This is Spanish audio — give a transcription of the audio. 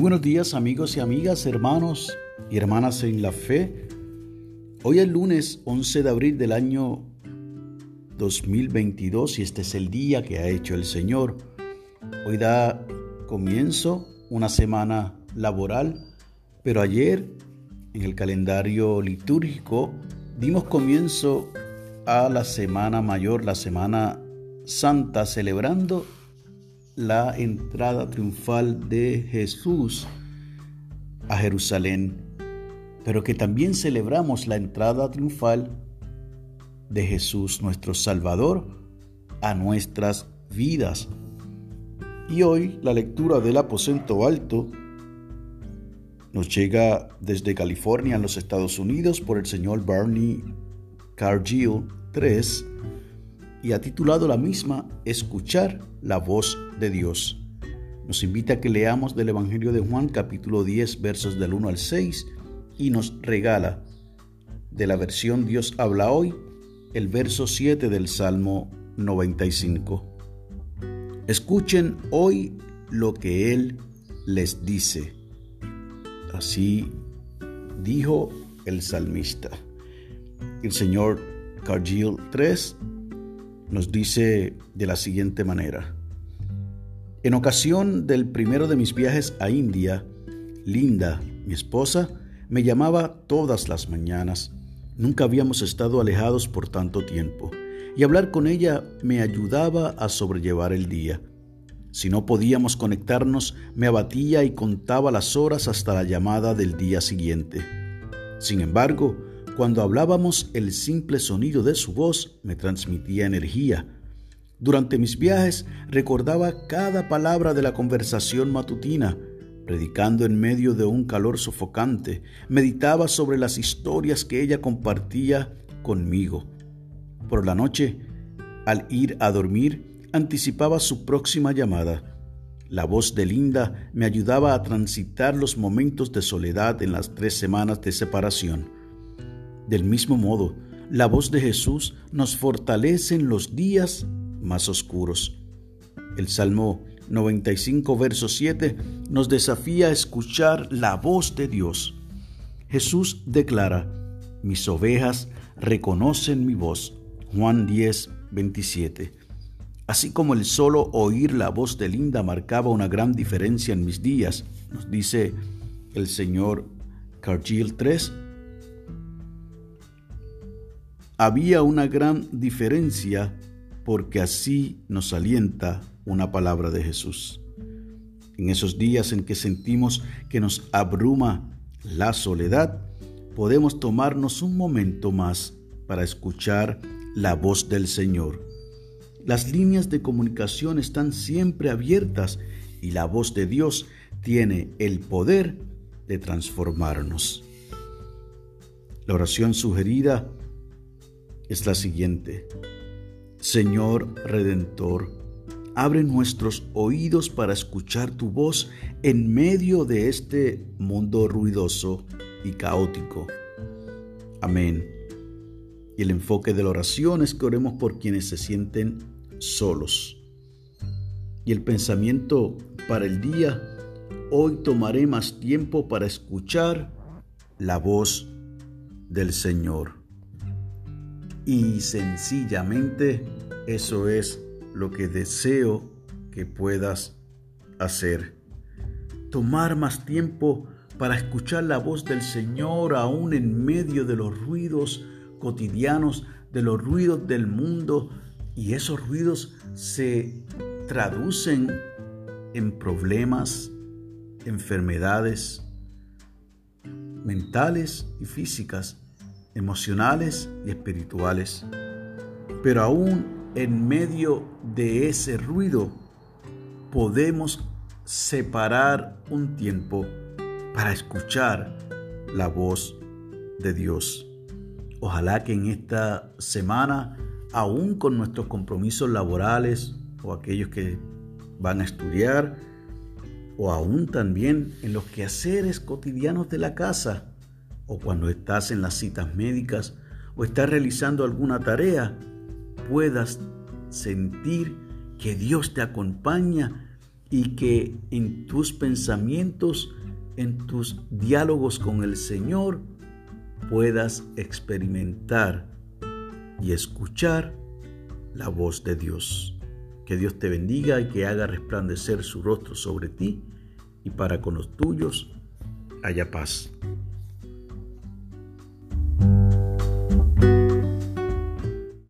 Buenos días amigos y amigas, hermanos y hermanas en la fe. Hoy es lunes 11 de abril del año 2022 y este es el día que ha hecho el Señor. Hoy da comienzo una semana laboral, pero ayer en el calendario litúrgico dimos comienzo a la semana mayor, la semana santa, celebrando la entrada triunfal de Jesús a Jerusalén, pero que también celebramos la entrada triunfal de Jesús nuestro Salvador a nuestras vidas. Y hoy la lectura del aposento alto nos llega desde California, en los Estados Unidos, por el señor Barney Cargill III y ha titulado la misma Escuchar la voz de Dios. Nos invita a que leamos del Evangelio de Juan capítulo 10 versos del 1 al 6 y nos regala de la versión Dios habla hoy el verso 7 del Salmo 95. Escuchen hoy lo que Él les dice. Así dijo el salmista. El señor Cargill 3 nos dice de la siguiente manera. En ocasión del primero de mis viajes a India, Linda, mi esposa, me llamaba todas las mañanas. Nunca habíamos estado alejados por tanto tiempo, y hablar con ella me ayudaba a sobrellevar el día. Si no podíamos conectarnos, me abatía y contaba las horas hasta la llamada del día siguiente. Sin embargo, cuando hablábamos, el simple sonido de su voz me transmitía energía. Durante mis viajes recordaba cada palabra de la conversación matutina, predicando en medio de un calor sofocante, meditaba sobre las historias que ella compartía conmigo. Por la noche, al ir a dormir, anticipaba su próxima llamada. La voz de Linda me ayudaba a transitar los momentos de soledad en las tres semanas de separación. Del mismo modo, la voz de Jesús nos fortalece en los días más oscuros. El Salmo 95, verso 7 nos desafía a escuchar la voz de Dios. Jesús declara, mis ovejas reconocen mi voz. Juan 10, 27. Así como el solo oír la voz de Linda marcaba una gran diferencia en mis días, nos dice el señor Cargill 3, había una gran diferencia porque así nos alienta una palabra de Jesús. En esos días en que sentimos que nos abruma la soledad, podemos tomarnos un momento más para escuchar la voz del Señor. Las líneas de comunicación están siempre abiertas y la voz de Dios tiene el poder de transformarnos. La oración sugerida es la siguiente. Señor Redentor, abre nuestros oídos para escuchar tu voz en medio de este mundo ruidoso y caótico. Amén. Y el enfoque de la oración es que oremos por quienes se sienten solos. Y el pensamiento para el día, hoy tomaré más tiempo para escuchar la voz del Señor. Y sencillamente eso es lo que deseo que puedas hacer. Tomar más tiempo para escuchar la voz del Señor aún en medio de los ruidos cotidianos, de los ruidos del mundo. Y esos ruidos se traducen en problemas, enfermedades mentales y físicas emocionales y espirituales. Pero aún en medio de ese ruido podemos separar un tiempo para escuchar la voz de Dios. Ojalá que en esta semana, aún con nuestros compromisos laborales o aquellos que van a estudiar, o aún también en los quehaceres cotidianos de la casa, o cuando estás en las citas médicas o estás realizando alguna tarea, puedas sentir que Dios te acompaña y que en tus pensamientos, en tus diálogos con el Señor, puedas experimentar y escuchar la voz de Dios. Que Dios te bendiga y que haga resplandecer su rostro sobre ti y para con los tuyos haya paz.